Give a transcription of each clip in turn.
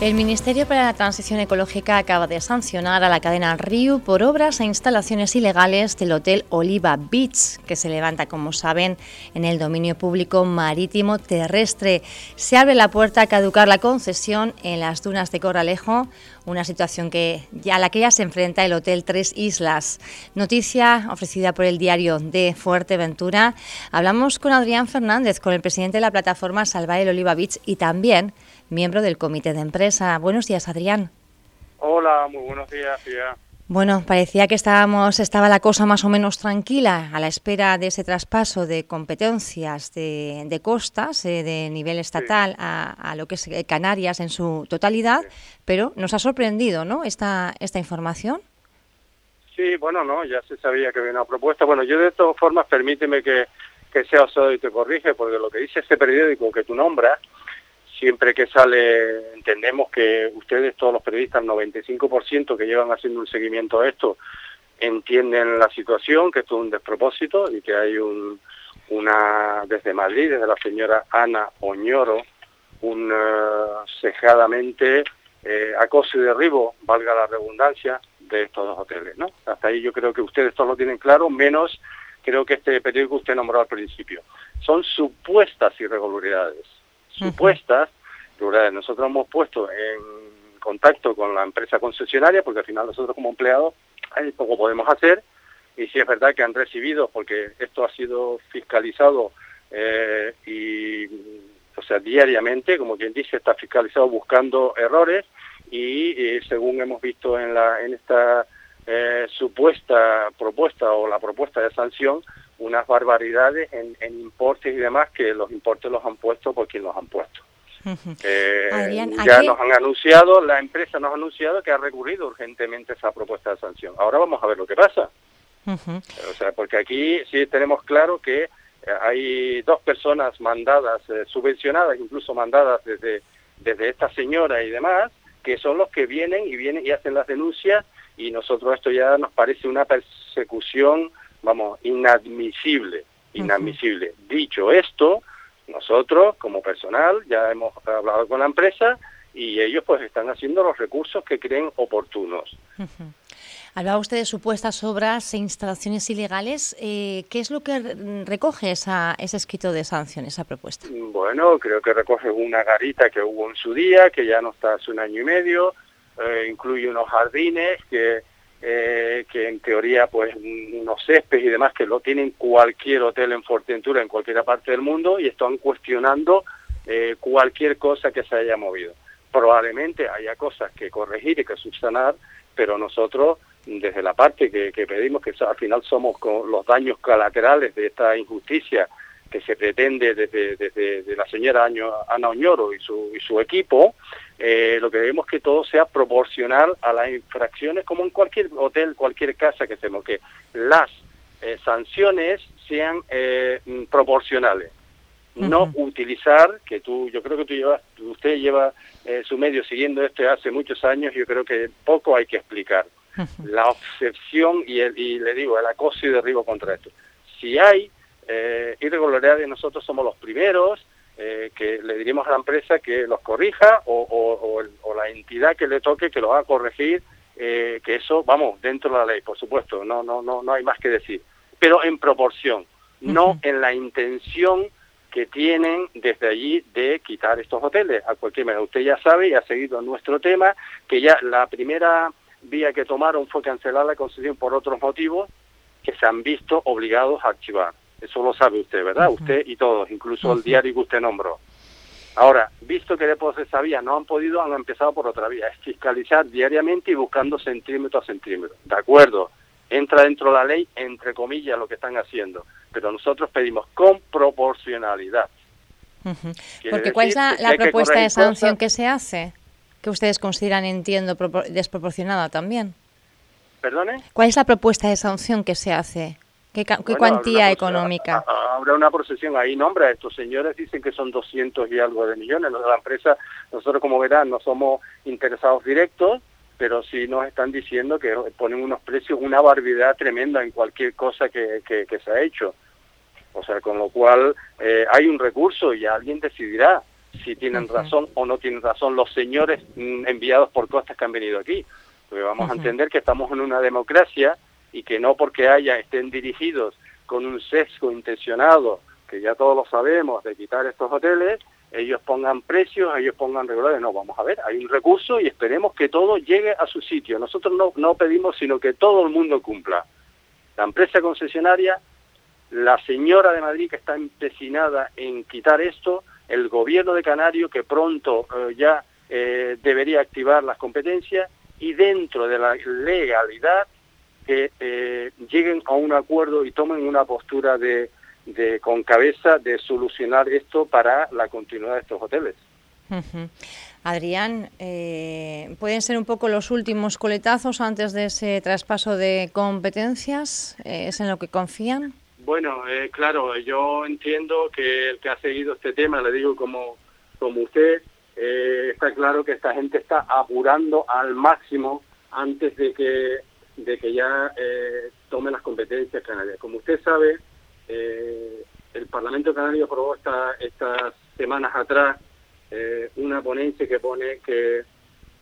El Ministerio para la Transición Ecológica acaba de sancionar a la cadena Riu por obras e instalaciones ilegales del Hotel Oliva Beach, que se levanta, como saben, en el dominio público marítimo terrestre. Se abre la puerta a caducar la concesión en las dunas de Corralejo, una situación que a la que ya se enfrenta el Hotel Tres Islas. Noticia ofrecida por el diario de Fuerteventura. Hablamos con Adrián Fernández, con el presidente de la plataforma Salvar el Oliva Beach y también miembro del comité de empresa. Buenos días, Adrián. Hola, muy buenos días, Bueno, parecía que estábamos, estaba la cosa más o menos tranquila a la espera de ese traspaso de competencias de, costas eh, de nivel estatal a, lo que es eh, Canarias en su totalidad, pero nos ha sorprendido, ¿no? Esta esta información. Sí, bueno, no, ya se sabía que había una propuesta. Bueno, yo de todas formas permíteme que, que sea osado y te corrige, porque lo que dice este periódico que tú nombras siempre que sale, entendemos que ustedes, todos los periodistas, el 95% que llevan haciendo un seguimiento a esto, entienden la situación, que esto es un despropósito y que hay un, una, desde Madrid, desde la señora Ana Oñoro, un uh, cejadamente eh, acoso y derribo, valga la redundancia, de estos dos hoteles, ¿no? Hasta ahí yo creo que ustedes todos lo tienen claro, menos creo que este periódico usted nombró al principio. Son supuestas irregularidades supuestas, nosotros hemos puesto en contacto con la empresa concesionaria, porque al final nosotros como empleados hay poco podemos hacer, y si es verdad que han recibido, porque esto ha sido fiscalizado eh, y, o sea, diariamente, como quien dice, está fiscalizado buscando errores, y, según hemos visto en, la, en esta eh, supuesta propuesta o la propuesta de sanción, unas barbaridades en, importes y demás que los importes los han puesto por quien los han puesto. Eh, ya nos han anunciado, la empresa nos ha anunciado que ha recurrido urgentemente esa propuesta de sanción. Ahora vamos a ver lo que pasa. O sea, porque aquí sí tenemos claro que eh, hay dos personas mandadas, eh, subvencionadas, incluso mandadas desde, desde esta señora y demás, que son los que vienen y vienen y hacen las denuncias y nosotros esto ya nos parece una persecución vamos, inadmisible, inadmisible. Dicho esto, nosotros como personal ya hemos hablado con la empresa y ellos pues están haciendo los recursos que creen oportunos. Hablaba usted de supuestas obras e instalaciones ilegales. Eh, ¿Qué es lo que recoge esa, ese escrito de sanción, esa propuesta? Bueno, creo que recoge una garita que hubo en su día, que ya no está hace un año y medio, eh, incluye unos jardines que eh, que en teoría pues unos céspedes y demás que lo tienen cualquier hotel en Fuerteventura en cualquier parte del mundo y están cuestionando eh, cualquier cosa que se haya movido. Probablemente haya cosas que corregir y que subsanar, pero nosotros desde la parte que, pedimos, que al final somos con los daños colaterales de esta injusticia que se pretende desde, desde, la señora Ana Oñoro y su, y su equipo, eh, lo que queremos es que todo sea proporcional a las infracciones, como en cualquier hotel, cualquier casa que hacemos, que las eh, sanciones sean eh, proporcionales. No utilizar, que tú, yo creo que tú llevas, usted lleva su medio siguiendo esto hace muchos años, yo creo que poco hay que explicar. La obsesión y, el, y le digo, el acoso y derribo contra esto. Si hay irregularidades, nosotros somos los primeros eh, que le diríamos a la empresa que los corrija o, la entidad que le toque que lo haga corregir, eh, que eso, vamos, dentro de la ley, por supuesto, no, no, no, no hay más que decir, pero en proporción, no en la intención que tienen desde allí de quitar estos hoteles a cualquier manera. Usted ya sabe y ha seguido nuestro tema que ya la primera vía que tomaron fue cancelar la concesión por otros motivos que se han visto obligados a archivar. Eso lo sabe usted, ¿verdad? Usted y todos, incluso el diario que usted nombró. Ahora, visto que después se sabía, no han podido, han empezado por otra vía, es fiscalizar diariamente y buscando centímetro a centímetro. De acuerdo, entra dentro de la ley, entre comillas, lo que están haciendo, pero nosotros pedimos con proporcionalidad. Porque ¿cuál es la, propuesta de sanción que se hace? Que ustedes consideran, entiendo, desproporcionada también. ¿Perdone? ¿Cuál es la propuesta de sanción que se hace? ¿Qué, cuantía económica? Habrá una procesión ahí, nombra estos señores, dicen que son 200 y algo de millones. La empresa, nosotros como verán, no somos interesados directos, pero sí nos están diciendo que ponen unos precios, una barbaridad tremenda en cualquier cosa que, se ha hecho. O sea, con lo cual eh, hay un recurso y alguien decidirá. si tienen razón o no tienen razón los señores mm, enviados por costas que han venido aquí. Porque vamos a entender que estamos en una democracia y que no porque haya estén dirigidos con un sesgo intencionado, que ya todos lo sabemos, de quitar estos hoteles, ellos pongan precios, ellos pongan regulares. No, vamos a ver, hay un recurso y esperemos que todo llegue a su sitio. Nosotros no, no pedimos sino que todo el mundo cumpla. La empresa concesionaria, la señora de Madrid que está empecinada en quitar esto, el gobierno de Canario que pronto eh, ya eh, debería activar las competencias y dentro de la legalidad que eh, lleguen a un acuerdo y tomen una postura de de, con cabeza de solucionar esto para la continuidad de estos hoteles. Adrián, eh, ¿pueden ser un poco los últimos coletazos antes de ese traspaso de competencias? Eh, ¿Es en lo que confían? Bueno, eh, claro, yo entiendo que el que ha seguido este tema, le digo como, como usted, está claro que esta gente está apurando al máximo antes de que, de que ya tome las competencias canarias. Como usted sabe, eh, el Parlamento Canario aprobó esta, estas semanas atrás eh, una ponencia que pone que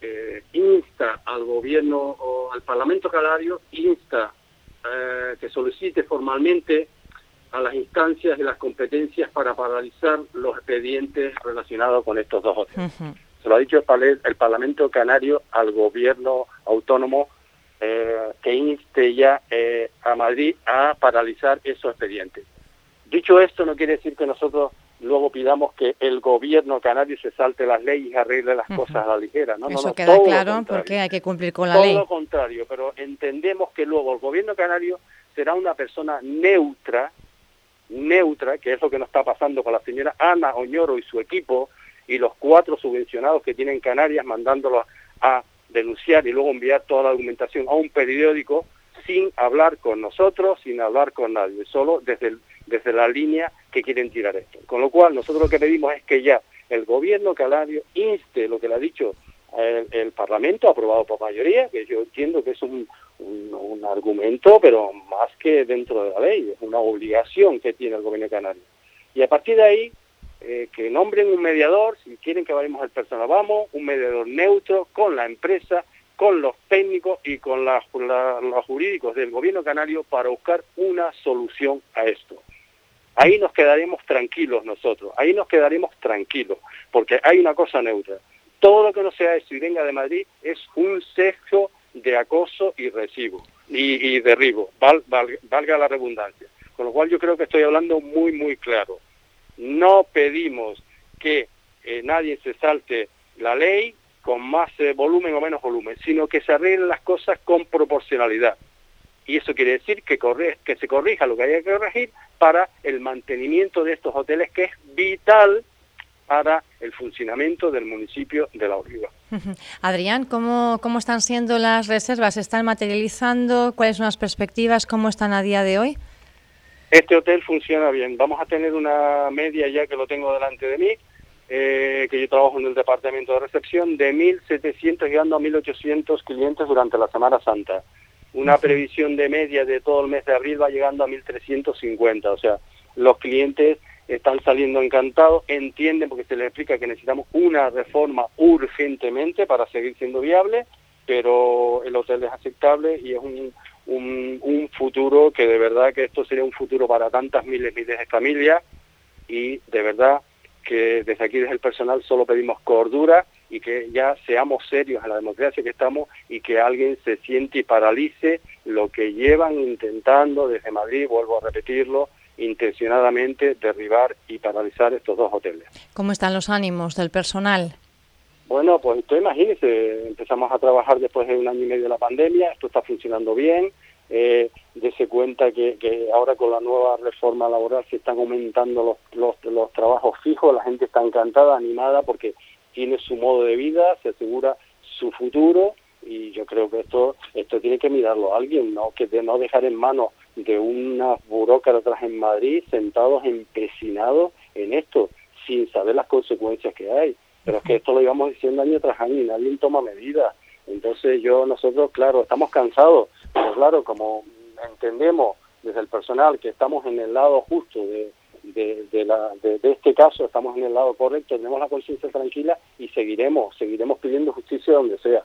eh, insta al gobierno o al Parlamento Canario, insta que solicite formalmente a las instancias y las competencias para paralizar los expedientes relacionados con estos dos hoteles. Se lo ha dicho el, el Parlamento Canario al gobierno autónomo eh, que inste ya eh, a Madrid a paralizar esos expedientes. Dicho esto, no quiere decir que nosotros luego pidamos que el gobierno canario se salte las leyes y arregle las cosas a la ligera. ¿no? Eso queda claro porque hay que cumplir con la ley. Todo lo contrario, pero entendemos que luego el gobierno canario será una persona neutra, neutra, que es lo que nos está pasando con la señora Ana Oñoro y su equipo y los cuatro subvencionados que tienen Canarias mandándolos a denunciar y luego enviar toda la documentación a un periódico sin hablar con nosotros, sin hablar con nadie, solo desde, desde la línea que quieren tirar esto. Con lo cual, nosotros lo que pedimos es que ya el gobierno canario inste lo que le ha dicho el, Parlamento, aprobado por mayoría, que yo entiendo que es un, un, argumento, pero más que dentro de la ley, es una obligación que tiene el gobierno canario. Y a partir de ahí, eh, que nombren un mediador, si quieren que vayamos al personal, vamos, un mediador neutro con la empresa, con los técnicos y con los jurídicos del gobierno canario para buscar una solución a esto. Ahí nos quedaremos tranquilos nosotros, ahí nos quedaremos tranquilos, porque hay una cosa neutra. Todo lo que no sea eso y venga de Madrid es un sexo de acoso y recibo y, derribo, valga la redundancia. Con lo cual yo creo que estoy hablando muy, muy claro. No pedimos que eh, nadie se salte la ley con más eh, volumen o menos volumen, sino que se arreglen las cosas con proporcionalidad. Y eso quiere decir que, que se corrija lo que haya que corregir para el mantenimiento de estos hoteles, que es vital para el funcionamiento del municipio de La Oliva. Adrián, ¿cómo, ¿cómo están siendo las reservas? ¿Se están materializando? ¿Cuáles son las perspectivas? ¿Cómo están a día de hoy? Este hotel funciona bien. Vamos a tener una media ya que lo tengo delante de mí, eh, que yo trabajo en el departamento de recepción, de 1.700 llegando a 1.800 clientes durante la Semana Santa. Una previsión de media de todo el mes de abril va llegando a 1.350. O sea, los clientes están saliendo encantados, entienden porque se les explica que necesitamos una reforma urgentemente para seguir siendo viable, pero el hotel es aceptable y es un, un, futuro que de verdad que esto sería un futuro para tantas miles miles de familias y de verdad que desde aquí, desde el personal, solo pedimos cordura y que ya seamos serios en la democracia que estamos y que alguien se siente y paralice lo que llevan intentando desde Madrid, vuelvo a repetirlo, intencionadamente derribar y paralizar estos dos hoteles. ¿Cómo están los ánimos del personal? Bueno, pues usted imagínese, empezamos a trabajar después de un año y medio de la pandemia, esto está funcionando bien, eh, dese cuenta que, ahora con la nueva reforma laboral se están aumentando los, los, trabajos fijos, la gente está encantada, animada porque tiene su modo de vida, se asegura su futuro y yo creo que esto esto tiene que mirarlo alguien, no que de no dejar en manos de unas burócratas en Madrid sentados empecinados en esto sin saber las consecuencias que hay. Pero es que esto lo íbamos diciendo año tras año y nadie toma medidas. Entonces yo, nosotros, claro, estamos cansados, pero claro, como entendemos desde el personal que estamos en el lado justo de, de, la, de, este caso estamos en el lado correcto, tenemos la conciencia tranquila y seguiremos, seguiremos pidiendo justicia donde sea.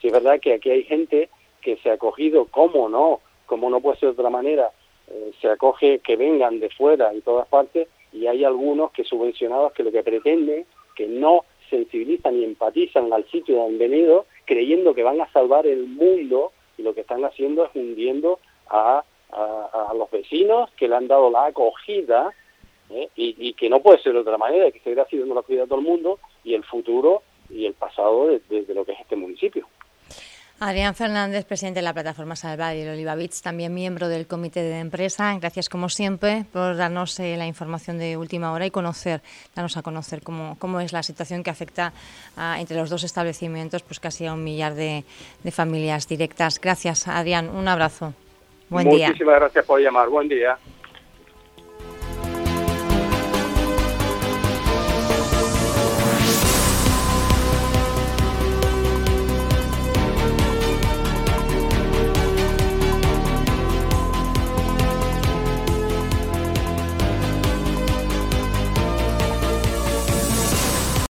Si es verdad que aquí hay gente que se ha acogido, ¿cómo no? Como no puede ser de otra manera, eh, se acoge que vengan de fuera y todas partes y hay algunos que subvencionados que lo que pretenden que no sensibilizan y empatizan al sitio donde han venido creyendo que van a salvar el mundo y lo que están haciendo es hundiendo a, a, los vecinos que le han dado la acogida ¿eh? y, que no puede ser de otra manera, que seguirá siendo la acogida de todo el mundo y el futuro y el pasado de, de lo que es este municipio. Adrián Fernández, presidente de la plataforma Salvar y el Oliva Beach, también miembro del comité de empresa. Gracias, como siempre, por darnos eh, la información de última hora y conocer, darnos a conocer cómo, cómo es la situación que afecta entre los dos establecimientos, pues casi a un millar de, familias directas. Gracias, Adrián. Un abrazo. Buen día. Muchísimas gracias por llamar. Buen día.